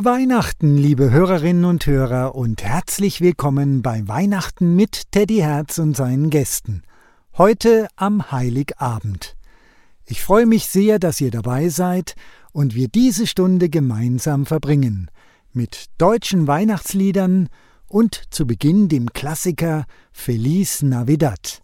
Frohe Weihnachten, liebe Hörerinnen und Hörer, und herzlich willkommen bei Weihnachten mit Teddy Herz und seinen Gästen. Heute am Heiligabend. Ich freue mich sehr, dass ihr dabei seid und wir diese Stunde gemeinsam verbringen. Mit deutschen Weihnachtsliedern und zu Beginn dem Klassiker Feliz Navidad.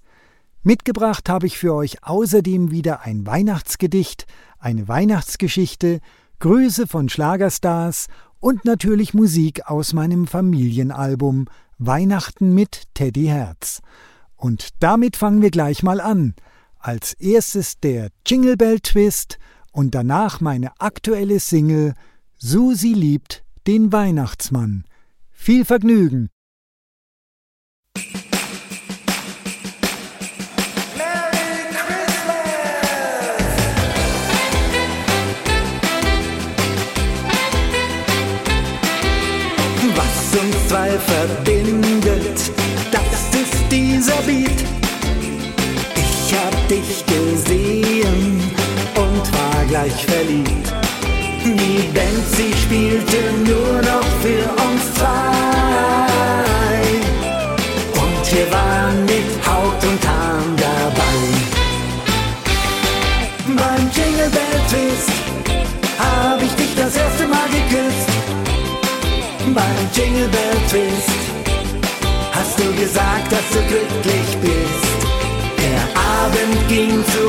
Mitgebracht habe ich für euch außerdem wieder ein Weihnachtsgedicht, eine Weihnachtsgeschichte Grüße von Schlagerstars und natürlich Musik aus meinem Familienalbum Weihnachten mit Teddy Herz. Und damit fangen wir gleich mal an. Als erstes der Jingle Bell Twist und danach meine aktuelle Single Susi liebt den Weihnachtsmann. Viel Vergnügen! Verbindet, das ist dieser Beat. Ich hab dich gesehen und war gleich verliebt. Die Band, sie spielte nur noch für uns zwei. Jingle Bell Twist hast du gesagt, dass du glücklich bist. Der Abend ging zu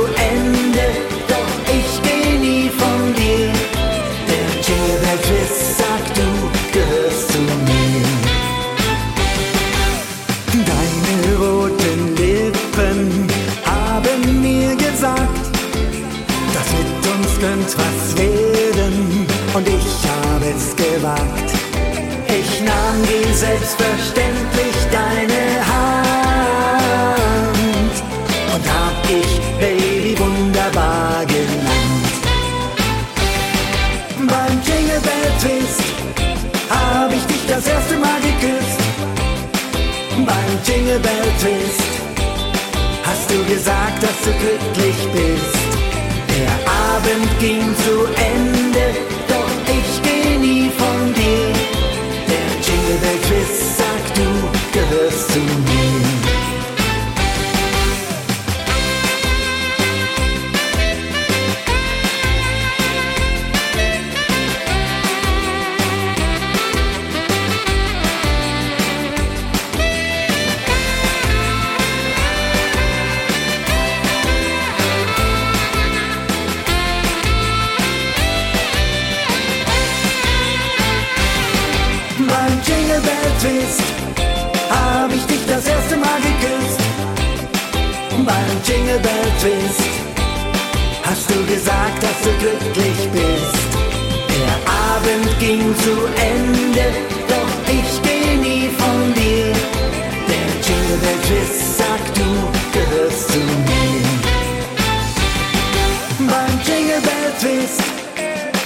Twist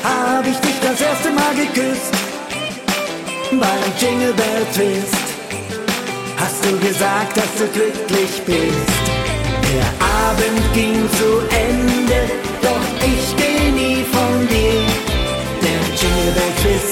hab ich dich das erste Mal geküsst. Beim Jingle Bell Twist hast du gesagt, dass du glücklich bist. Der Abend ging zu Ende, doch ich geh nie von dir. Der Jingle Bell Twist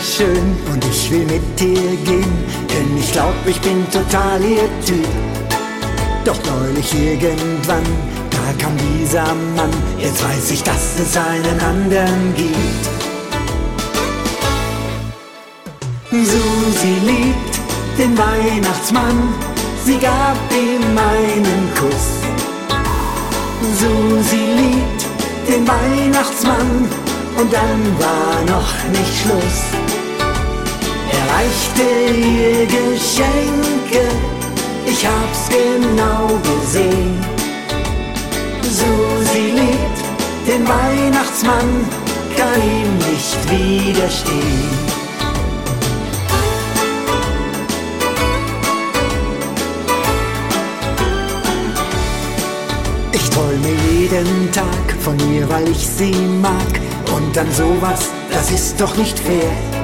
wunderschön und ich will mit dir gehen, denn ich glaub, ich bin total ihr Typ. Doch neulich irgendwann, da kam dieser Mann, jetzt weiß ich, dass es einen anderen gibt. Susi liebt den Weihnachtsmann, sie gab ihm einen Kuss. Susi liebt den Weihnachtsmann und dann war noch nicht Schluss. Reichte ihr Geschenke, ich hab's genau gesehen. Susi liebt den Weihnachtsmann, kann ihm nicht widerstehen. Ich träume jeden Tag von ihr, weil ich sie mag. Und dann sowas, das ist doch nicht fair.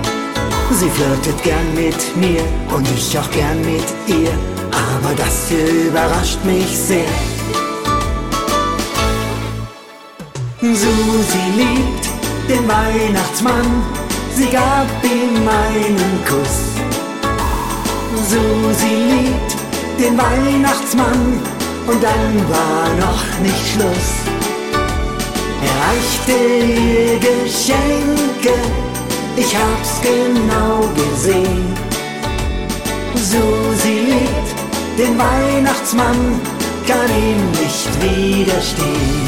Sie flirtet gern mit mir und ich auch gern mit ihr. Aber das hier überrascht mich sehr. Susi liebt den Weihnachtsmann, sie gab ihm einen Kuss. Susi liebt den Weihnachtsmann und dann war noch nicht Schluss. Er reichte ihr Geschenke, ich hab's genau gesehen. Susi liebt den Weihnachtsmann, kann ihm nicht widerstehen.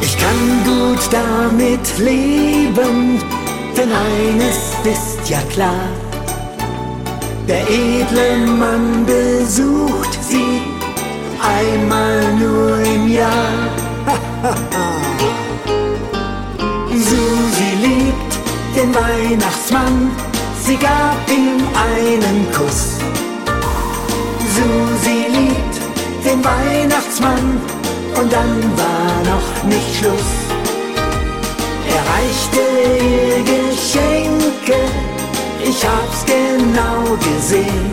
Ich kann gut damit leben, denn eines ist ja klar. Der edle Mann besucht einmal nur im Jahr. Susi liebt den Weihnachtsmann, sie gab ihm einen Kuss. Susi liebt den Weihnachtsmann und dann war noch nicht Schluss. Er reichte ihr Geschenke, ich hab's genau gesehen.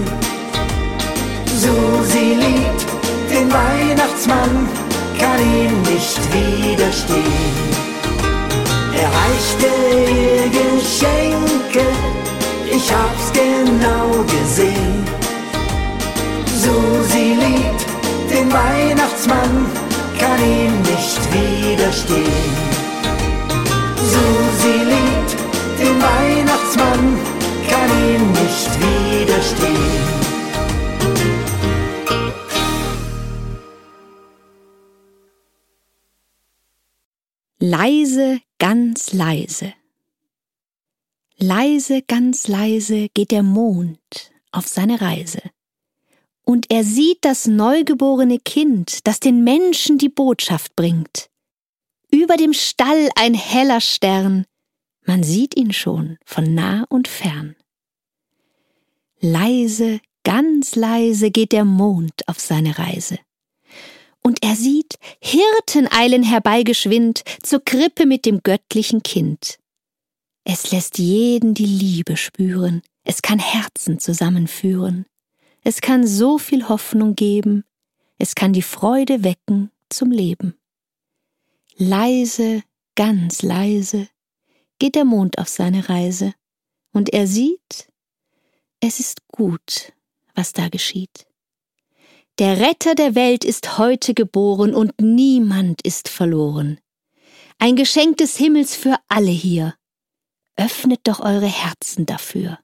Susi liebt den Weihnachtsmann, kann ihm nicht widerstehen. Er reichte ihr Geschenke, ich hab's genau gesehen. Susi liebt den Weihnachtsmann, kann ihm nicht widerstehen. Susi liebt den Weihnachtsmann, kann ihm nicht widerstehen. Leise, ganz leise. Leise, ganz leise geht der Mond auf seine Reise. Und er sieht das neugeborene Kind, das den Menschen die Botschaft bringt. Über dem Stall ein heller Stern, man sieht ihn schon von nah und fern. Leise, ganz leise geht der Mond auf seine Reise. Und er sieht Hirten eilen herbeigeschwind zur Krippe mit dem göttlichen Kind. Es lässt jeden die Liebe spüren, es kann Herzen zusammenführen, es kann so viel Hoffnung geben, es kann die Freude wecken zum Leben. Leise, ganz leise, geht der Mond auf seine Reise, und er sieht, es ist gut, was da geschieht. Der Retter der Welt ist heute geboren und niemand ist verloren. Ein Geschenk des Himmels für alle hier. Öffnet doch eure Herzen dafür.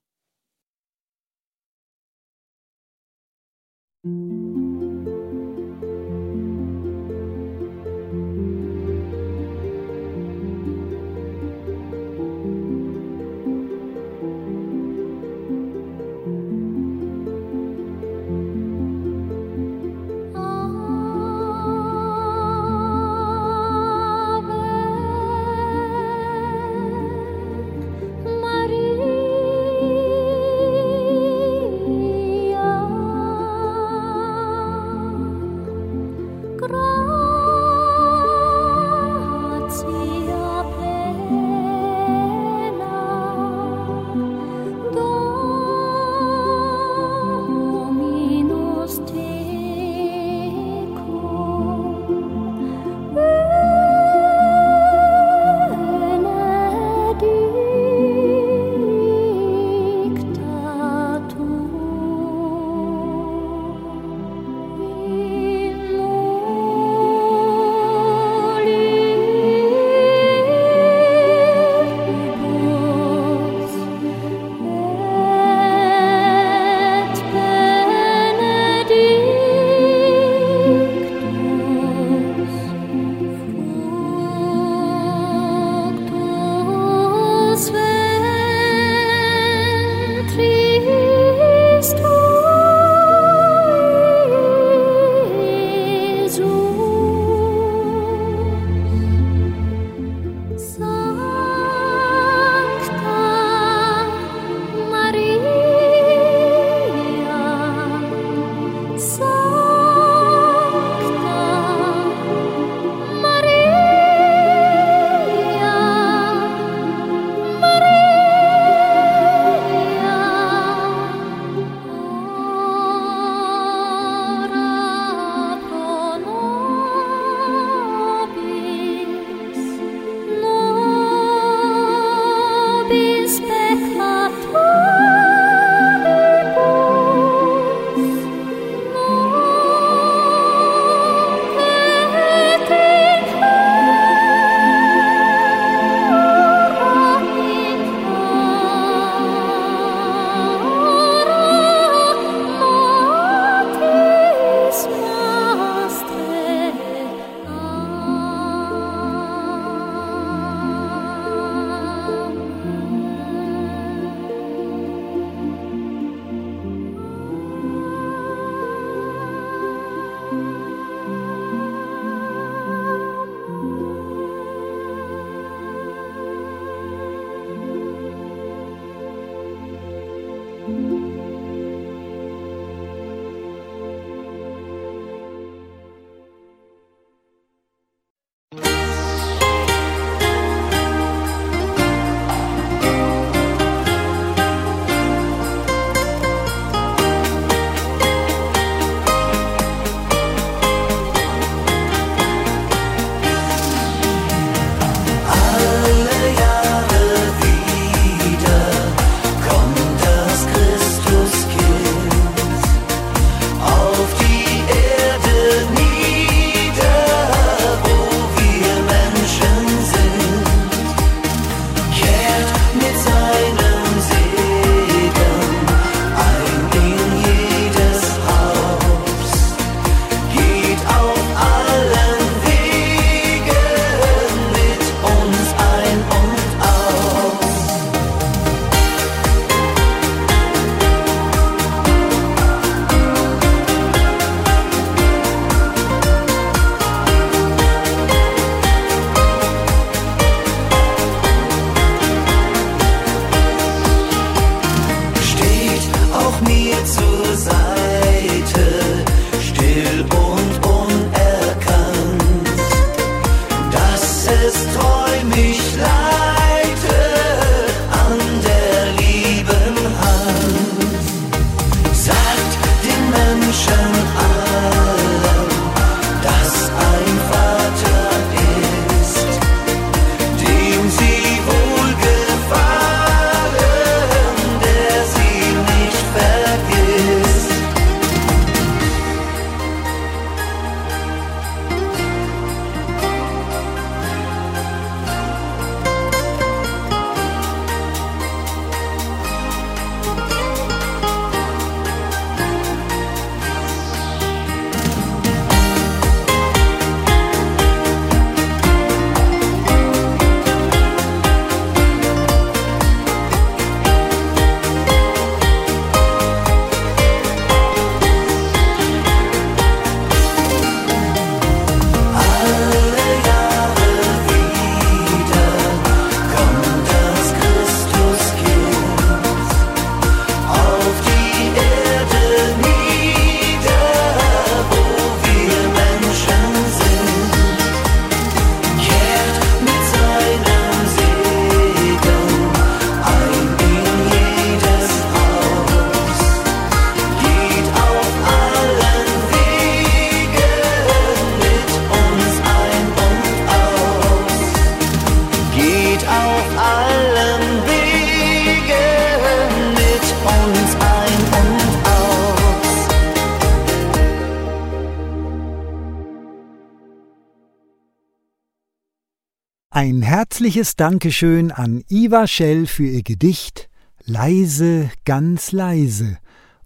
Herzliches Dankeschön an Iva Schell für ihr Gedicht Leise, ganz leise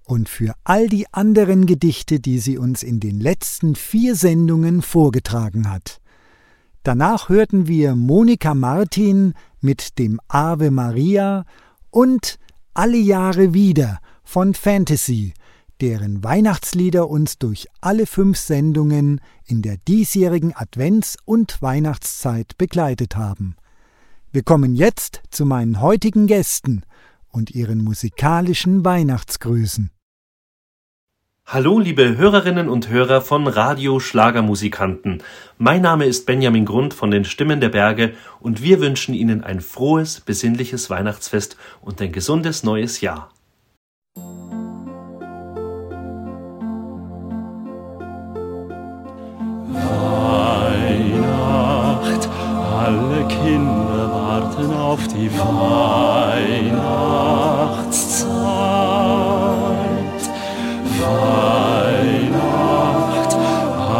und für all die anderen Gedichte, die sie uns in den letzten vier Sendungen vorgetragen hat. Danach hörten wir Monika Martin mit dem Ave Maria und Alle Jahre wieder von Fantasy, deren Weihnachtslieder uns durch alle fünf Sendungen in der diesjährigen Advents- und Weihnachtszeit begleitet haben. Wir kommen jetzt zu meinen heutigen Gästen und ihren musikalischen Weihnachtsgrüßen. Hallo, liebe Hörerinnen und Hörer von Radio Schlagermusikanten. Mein Name ist Benjamin Grund von den Stimmen der Berge und wir wünschen Ihnen ein frohes, besinnliches Weihnachtsfest und ein gesundes neues Jahr. Auf die Weihnachtszeit. Weihnacht,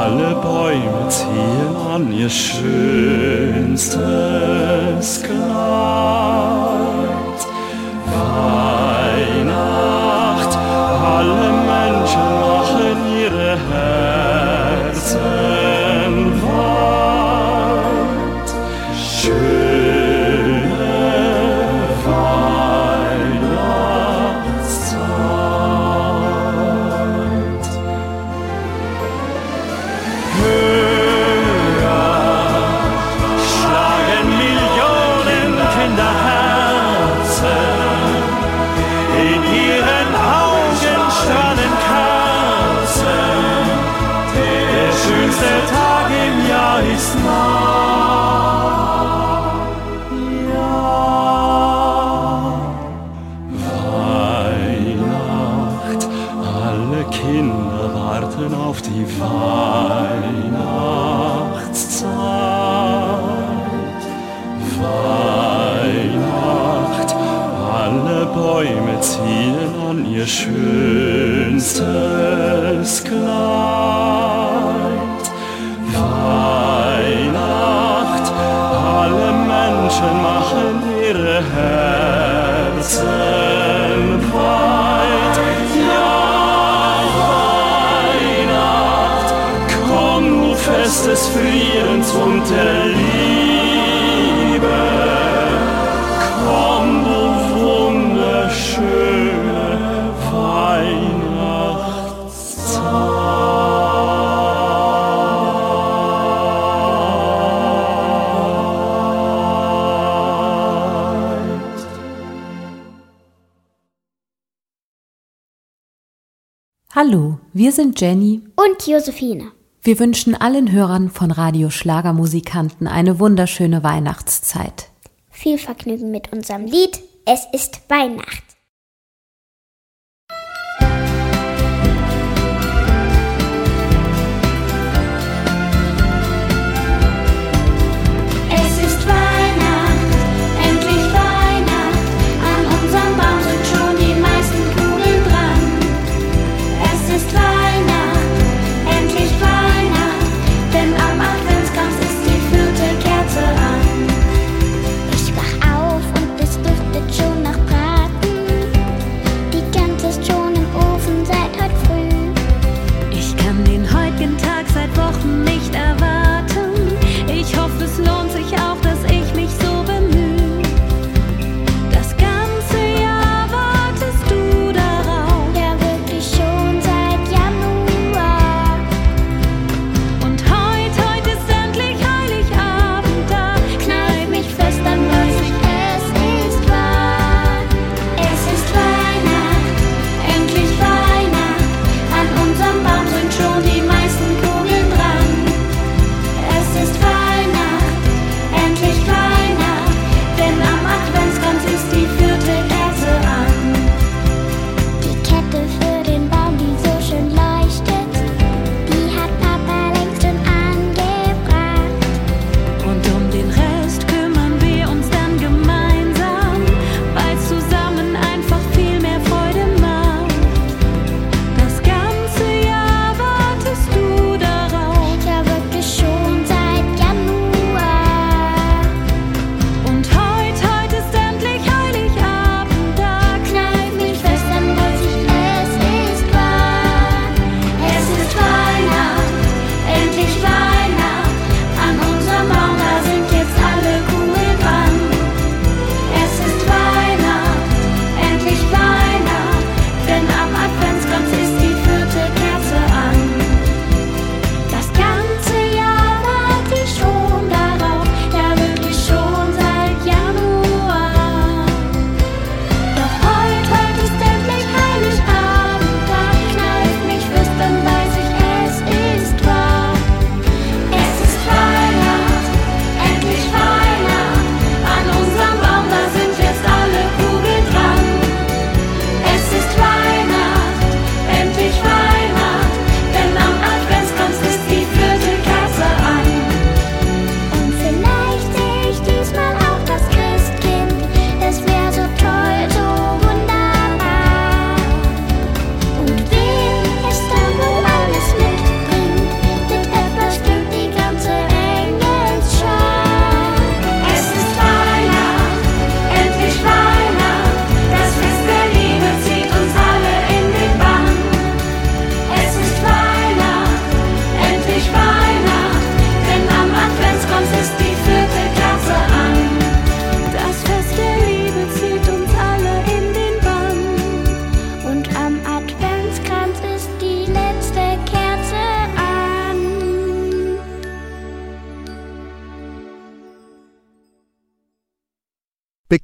alle Bäume ziehen an ihr schönstes Kleid. Weihnacht, alle schönstes Kleid. Weihnacht, alle Menschen machen ihre Herzen weit. Ja, Weihnacht, komm, du Fest des Friedens und der. Wir sind Jenny. und Josephine. Wir wünschen allen Hörern von Radio Schlagermusikanten eine wunderschöne Weihnachtszeit. Viel Vergnügen mit unserem Lied Es ist Weihnacht.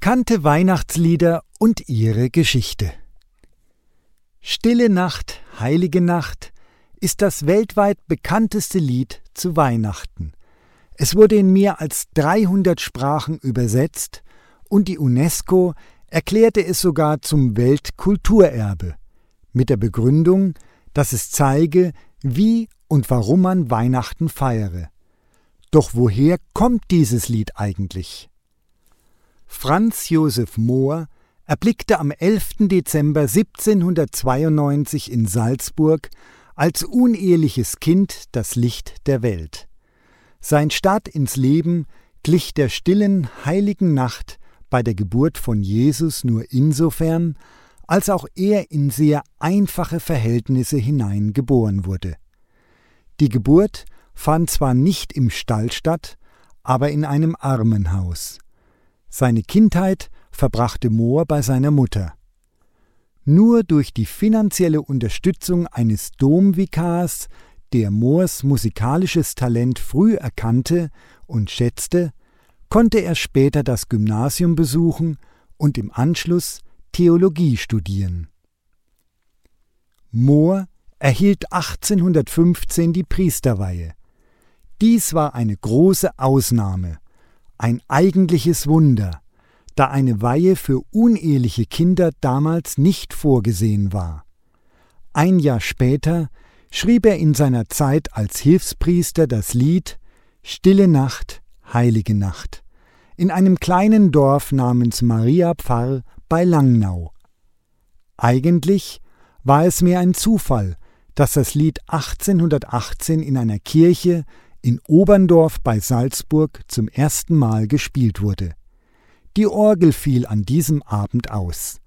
Bekannte Weihnachtslieder und ihre Geschichte. Stille Nacht, heilige Nacht ist das weltweit bekannteste Lied zu Weihnachten. Es wurde in mehr als 300 Sprachen übersetzt und die UNESCO erklärte es sogar zum Weltkulturerbe mit der Begründung, dass es zeige, wie und warum man Weihnachten feiere. Doch woher kommt dieses Lied eigentlich? Franz Josef Mohr erblickte am 11. Dezember 1792 in Salzburg als uneheliches Kind das Licht der Welt. Sein Start ins Leben glich der stillen, heiligen Nacht bei der Geburt von Jesus nur insofern, als auch er in sehr einfache Verhältnisse hinein geboren wurde. Die Geburt fand zwar nicht im Stall statt, aber in einem Armenhaus. Seine Kindheit verbrachte Mohr bei seiner Mutter. Nur durch die finanzielle Unterstützung eines Domvikars, der Moors musikalisches Talent früh erkannte und schätzte, konnte er später das Gymnasium besuchen und im Anschluss Theologie studieren. Mohr erhielt 1815 die Priesterweihe. Dies war eine große Ausnahme ein eigentliches Wunder, da eine Weihe für uneheliche Kinder damals nicht vorgesehen war. Ein Jahr später schrieb er in seiner Zeit als Hilfspriester das Lied Stille Nacht, heilige Nacht in einem kleinen Dorf namens Maria Pfarr bei Langnau. Eigentlich war es mir ein Zufall, dass das Lied 1818 in einer Kirche in Oberndorf bei Salzburg zum ersten Mal gespielt wurde. Die Orgel fiel an diesem Abend aus.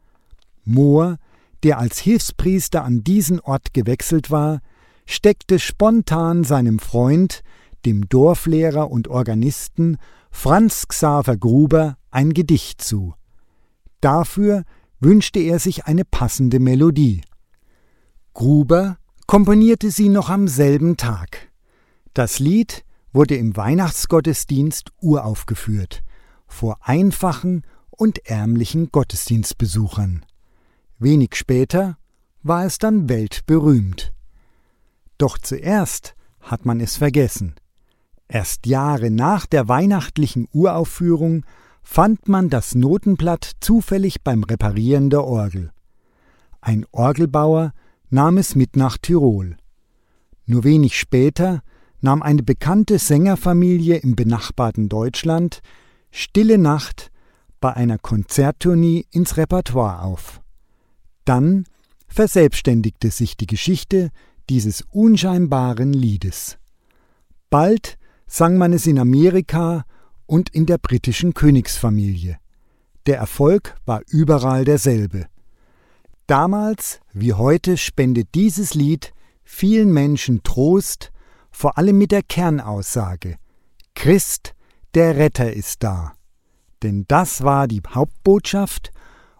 Mohr, der als Hilfspriester an diesen Ort gewechselt war, steckte spontan seinem Freund, dem Dorflehrer und Organisten Franz Xaver Gruber, ein Gedicht zu. Dafür wünschte er sich eine passende Melodie. Gruber komponierte sie noch am selben Tag. Das Lied wurde im Weihnachtsgottesdienst uraufgeführt, vor einfachen und ärmlichen Gottesdienstbesuchern. Wenig später war es dann weltberühmt. Doch zuerst hat man es vergessen. Erst Jahre nach der weihnachtlichen Uraufführung fand man das Notenblatt zufällig beim Reparieren der Orgel. Ein Orgelbauer nahm es mit nach Tirol. Nur wenig später nahm eine bekannte Sängerfamilie im benachbarten Deutschland Stille Nacht bei einer Konzerttournee ins Repertoire auf. Dann verselbstständigte sich die Geschichte dieses unscheinbaren Liedes. Bald sang man es in Amerika und in der britischen Königsfamilie. Der Erfolg war überall derselbe. Damals wie heute spendet dieses Lied vielen Menschen Trost, vor allem mit der Kernaussage Christ, der Retter ist da. Denn das war die Hauptbotschaft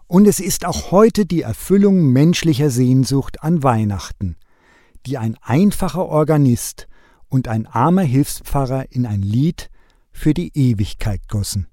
und es ist auch heute die Erfüllung menschlicher Sehnsucht an Weihnachten, die ein einfacher Organist und ein armer Hilfspfarrer in ein Lied für die Ewigkeit gossen.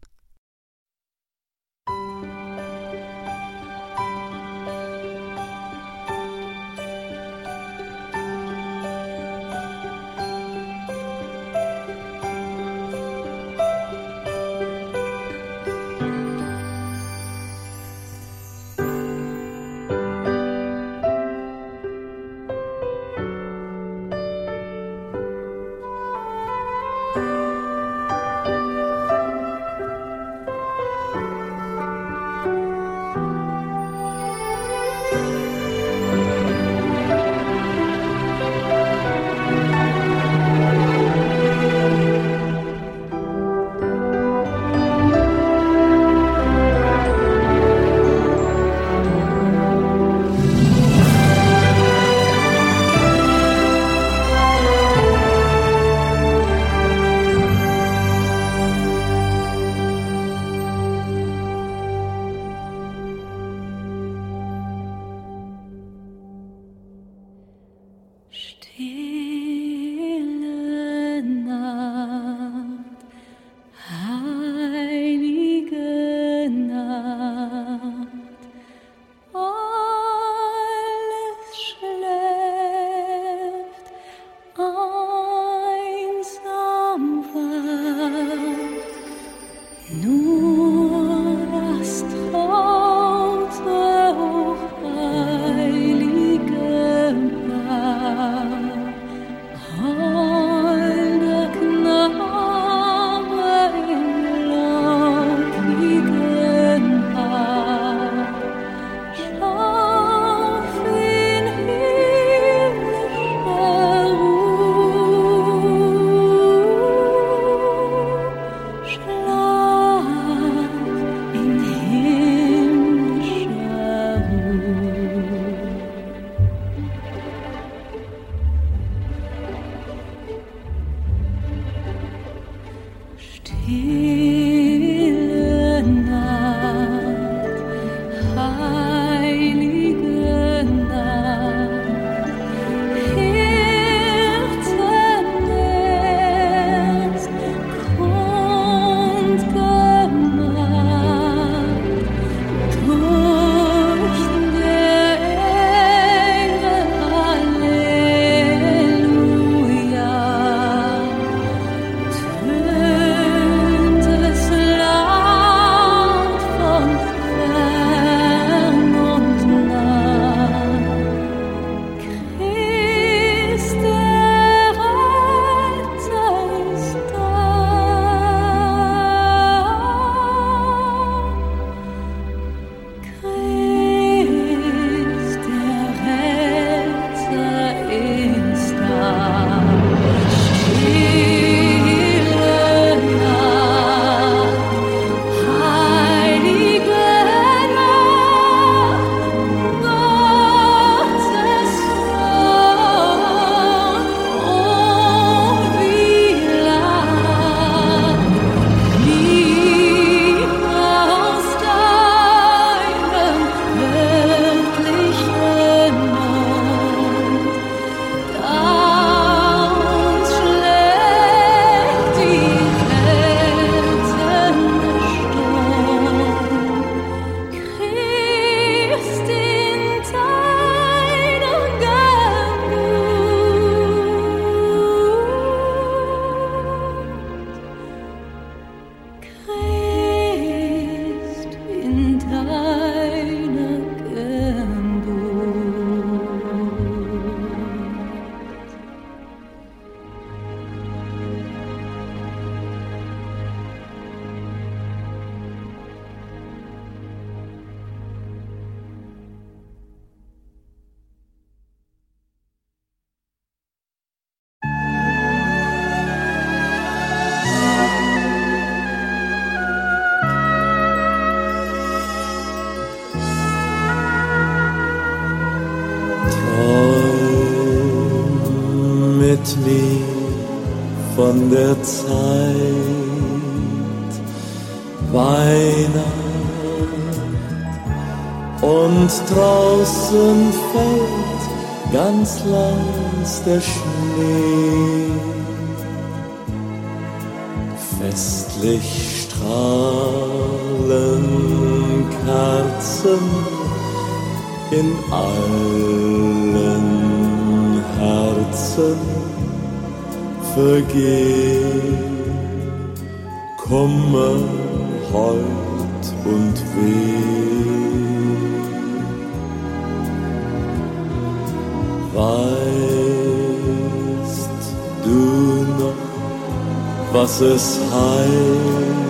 Was es heißt?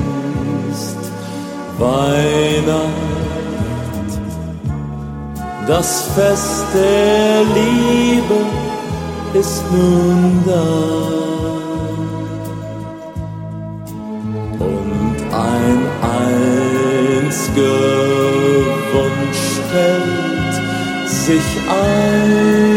Weihnacht, das Fest der Liebe ist nun da. Und ein einziger Wunsch stellt sich ein.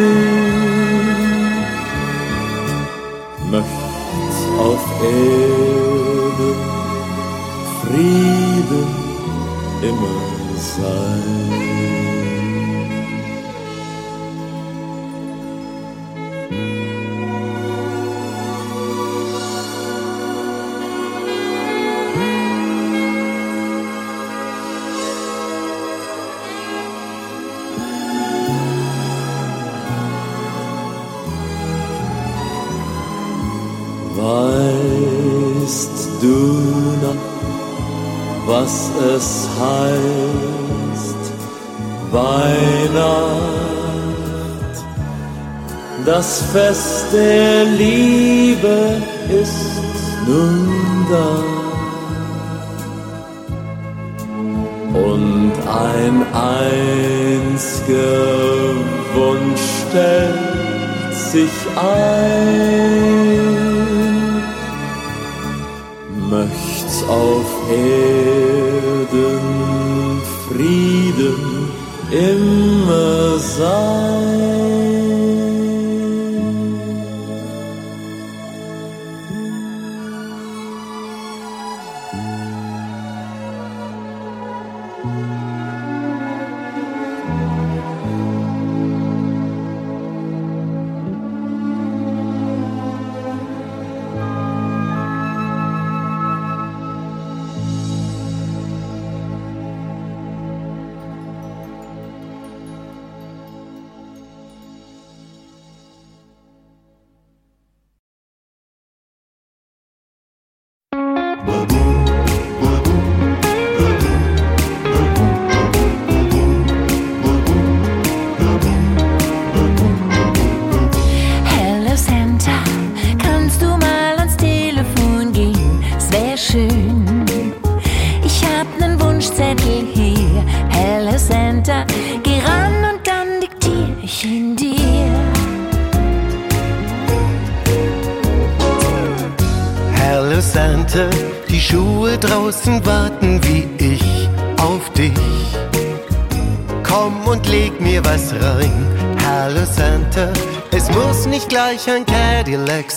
Fest der Liebe ist nun da. Und ein einziger Wunsch stellt sich ein.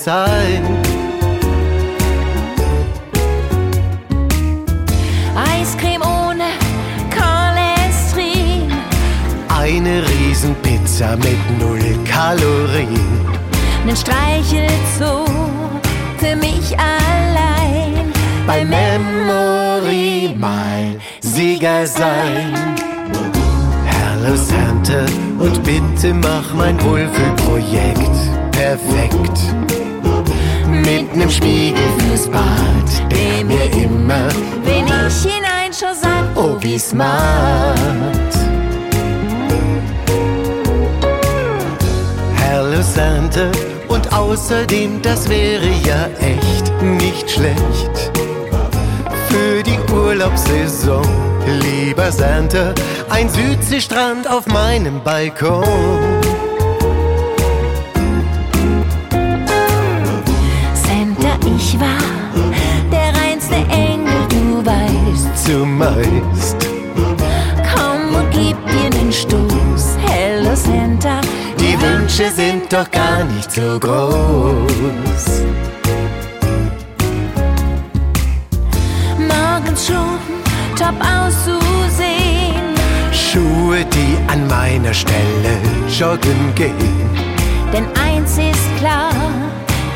Sein. Eiscreme ohne Cholesterin. Eine Riesenpizza mit null Kalorien. Nen Streichelzoo für mich allein. Bei Memory mal Sieger sein. Hello Santa und bitte mach mein Wohlfühlprojekt perfekt. Mit nem Spiegel fürs Bad, der mir immer, Wenn ich hineinschau, sag, oh wie smart. Hello Santa und außerdem, das wäre ja echt nicht schlecht. Für die Urlaubssaison, lieber Santa, ein Südseestrand auf meinem Balkon. Zumeist Komm und gib dir nen Stoß. Hello Santa, die Wünsche sind sind doch gar nicht so groß. Morgens schon top auszusehen. Schuhe, die an meiner Stelle joggen gehen. Denn eins ist klar,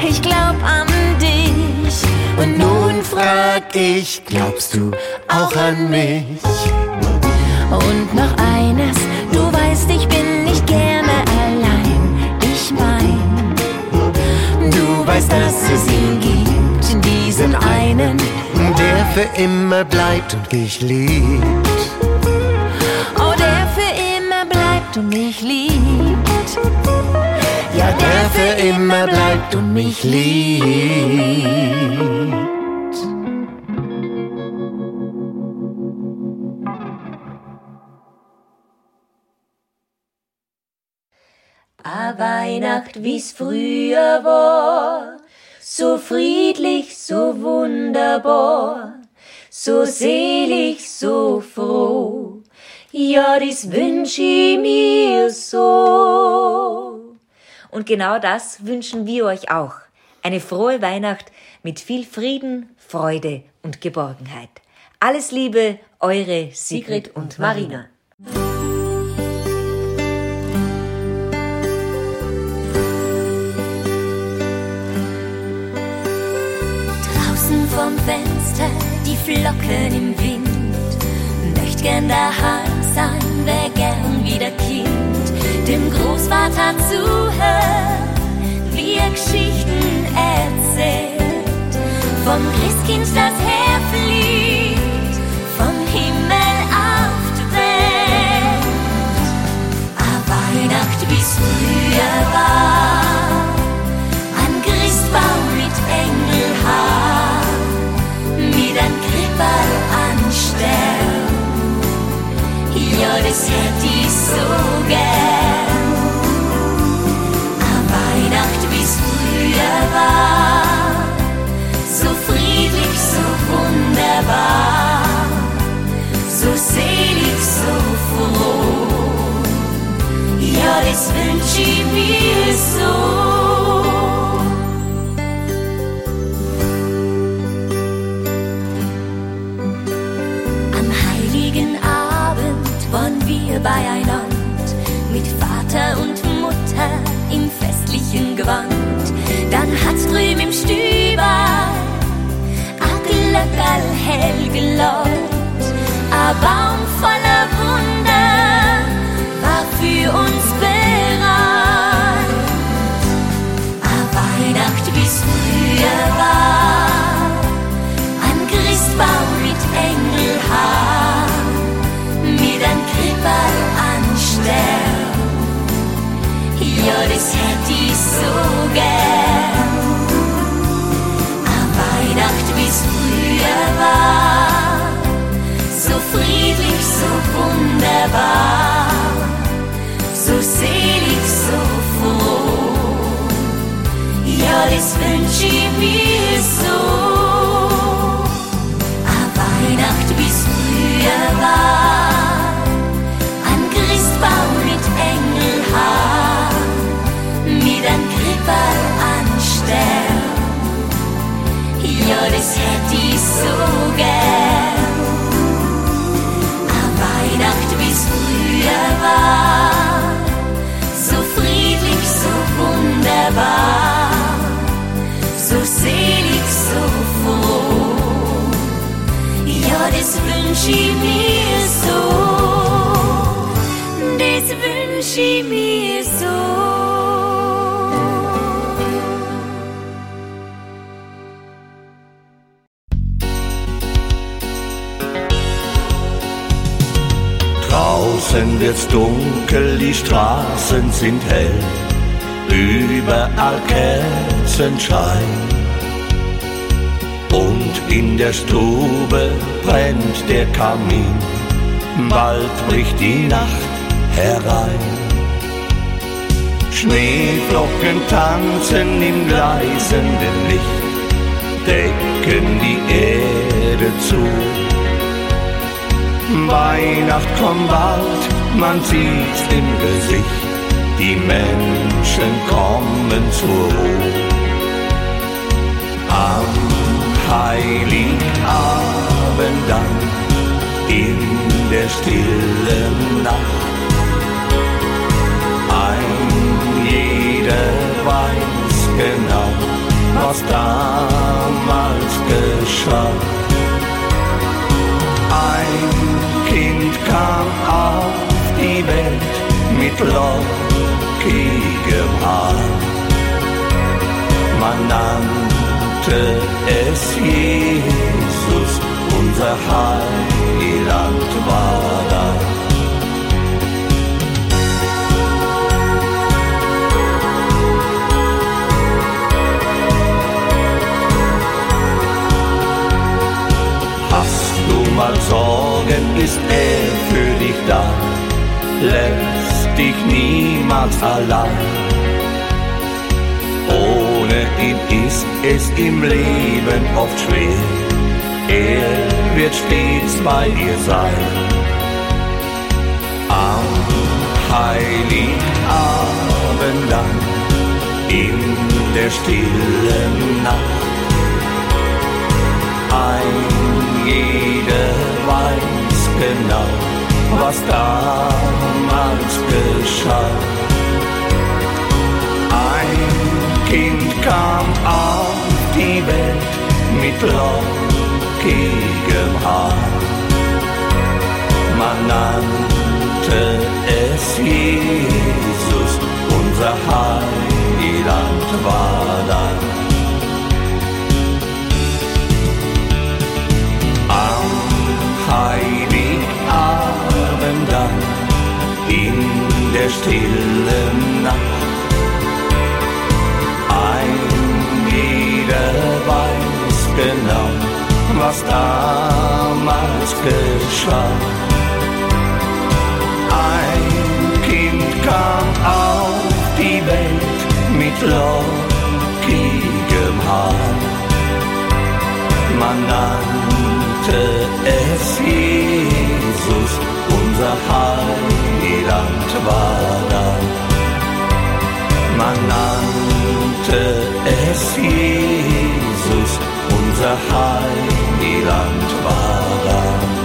ich glaub an dich. Und nun frag ich, glaubst du auch an mich? Und noch eines, du weißt, ich bin nicht gerne allein. Ich mein, Du weißt, dass es ihn gibt, diesen einen, der für immer bleibt und mich liebt. oh, der für immer bleibt und mich liebt. Ja, der für immer bleibt und mich liebt. A Weihnacht, wie's früher war, so friedlich, so wunderbar, so selig, so froh, ja, das wünsch ich mir so. Und genau das wünschen wir euch auch. Eine frohe Weihnacht mit viel Frieden, Freude und Geborgenheit. Alles Liebe, eure Sigrid und Marina. Draußen vom Fenster die Flocken im Wind. Möcht gern daheim sein, wär gern wieder Kind. Dem Großvater zuhören, wie er Geschichten erzählt. Vom Christkind, das herfliegt, vom Himmel auf die Welt. A Weihnacht, wie's früher war, Ja, das hätt ich so gern. A Weihnacht, wie's früher war, so friedlich, so wunderbar, so selig, so froh. Ja, das wünsch ich mir so. Glöckerl hell geläut, a Baum voller Wunder war für uns bereit. A Weihnacht, wie's früher war, ein Christbaum mit Engelhaar, mit ein Krippel an Stern. Ja, das hätt ich so gern. Friedlich, so wunderbar, so selig, so froh. Ja, das wünsch ich mir so. A Weihnacht, wie's früher war, ein Christbaum mit Engelhaar, mit ein Krippel an Stern. Ja, das hätt ich so gern. Wie's früher war, so friedlich, so wunderbar, so selig, so froh. Ja, das wünsch ich mir so, das wünsch ich mir so. Draußen wird's dunkel, die Straßen sind hell, überall Kerzenschein. Und in der Stube brennt der Kamin, bald bricht die Nacht herein. Schneeflocken tanzen im gleißenden Licht, decken die Erde zu. Weihnacht kommt bald, man sieht's im Gesicht, die Menschen kommen zur Ruhe. Am Heiligabend dann in der stillen Nacht. Ein jeder weiß genau, was damals geschah. Ein Kind kam auf die Welt mit lockigem Haar. Man nannte es Jesus, unser Heiland war da. Ist er für dich da, lässt dich niemals allein. Ohne ihn ist es im Leben oft schwer, er wird stets bei dir sein. Am Heiligabend dann, in der stillen Nacht, ein genau, was damals geschah. Ein Kind kam auf die Welt mit lockigem Haar. Man nannte es Jesus, unser Heiland war dann. Am Heiligabend dann, in der stillen Nacht, ein jeder weiß genau, was damals geschah. Ein Kind kam auf die Welt mit lockigem Haar. Man nannte es Jesus, unser Heiland war da. Man nannte es Jesus, unser Heiland war da.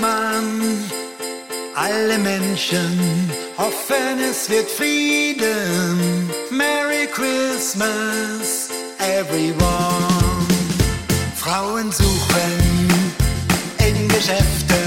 Weihnachtsmann. Alle Menschen hoffen, es wird Frieden. Merry Christmas, everyone. Frauen suchen in Geschäften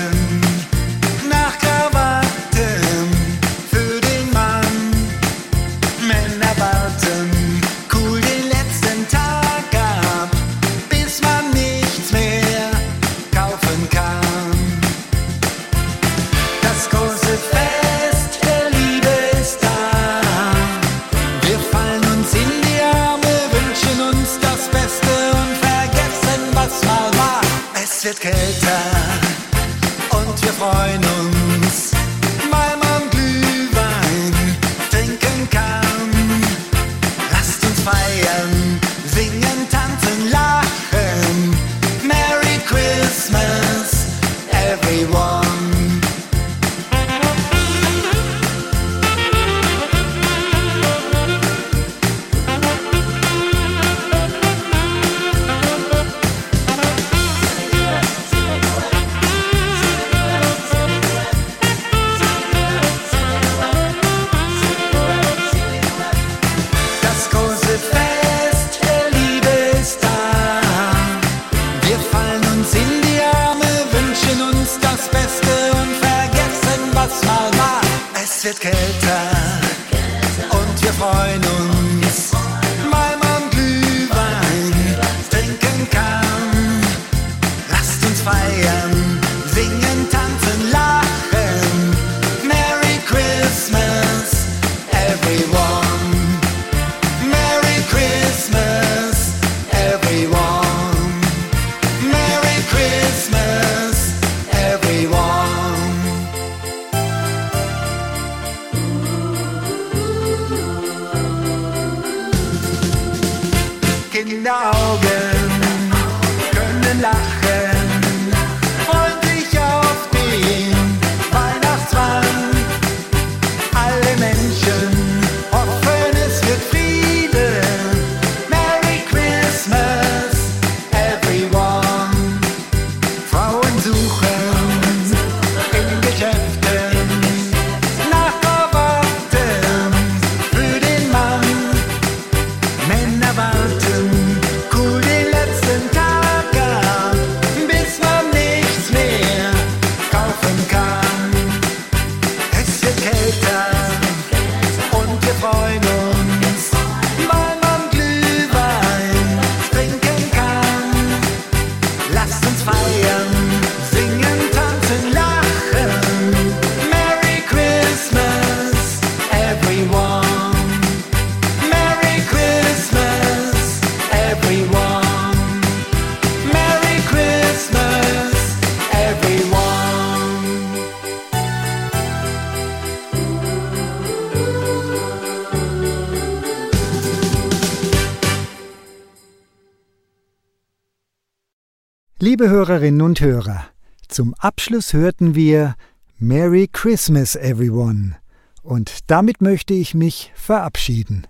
Liebe Hörerinnen und Hörer, zum Abschluss hörten wir Merry Christmas Everyone und damit möchte ich mich verabschieden.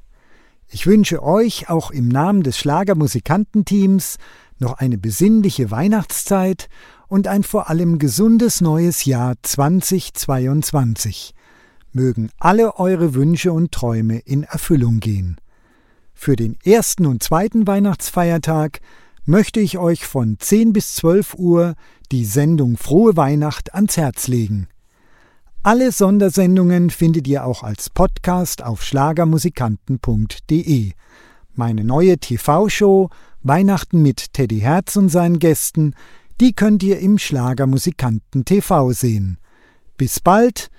Ich wünsche euch auch im Namen des Schlagermusikantenteams noch eine besinnliche Weihnachtszeit und ein vor allem gesundes neues Jahr 2022. Mögen alle eure Wünsche und Träume in Erfüllung gehen. Für den ersten und zweiten Weihnachtsfeiertag möchte ich euch von 10 bis 12 Uhr die Sendung Frohe Weihnacht ans Herz legen. Alle Sondersendungen findet ihr auch als Podcast auf schlagermusikanten.de. Meine neue TV-Show Weihnachten mit Teddy Herz und seinen Gästen, die könnt ihr im Schlagermusikanten TV sehen. Bis bald,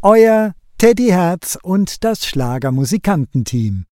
euer Teddy Herz und das Schlagermusikantenteam.